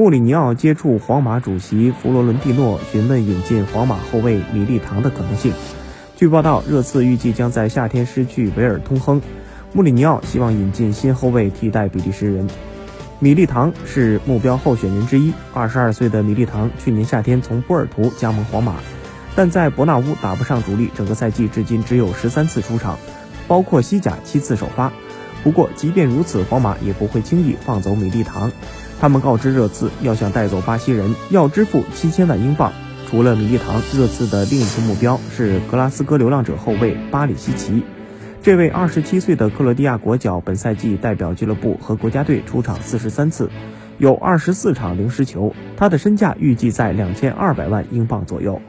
穆里尼奥接触皇马主席弗罗伦蒂诺，询问引进皇马后卫米利唐的可能性。据报道，热刺预计将在夏天失去维尔通亨，穆里尼奥希望引进新后卫替代比利时人。米利唐是目标候选人之一。二十二岁的米利唐去年夏天从波尔图加盟皇马，但在伯纳乌打不上主力，整个赛季至今只有十三次出场，包括西甲七次首发。不过，即便如此，皇马也不会轻易放走米利唐。他们告知热刺，要想带走巴西人，要支付七千万英镑。除了米利唐，热刺的另一次目标是格拉斯哥流浪者后卫巴里西奇。这位二十七岁的克罗地亚国脚，本赛季代表俱乐部和国家队出场四十三次，有二十四场零失球。他的身价预计在两千二百万英镑左右。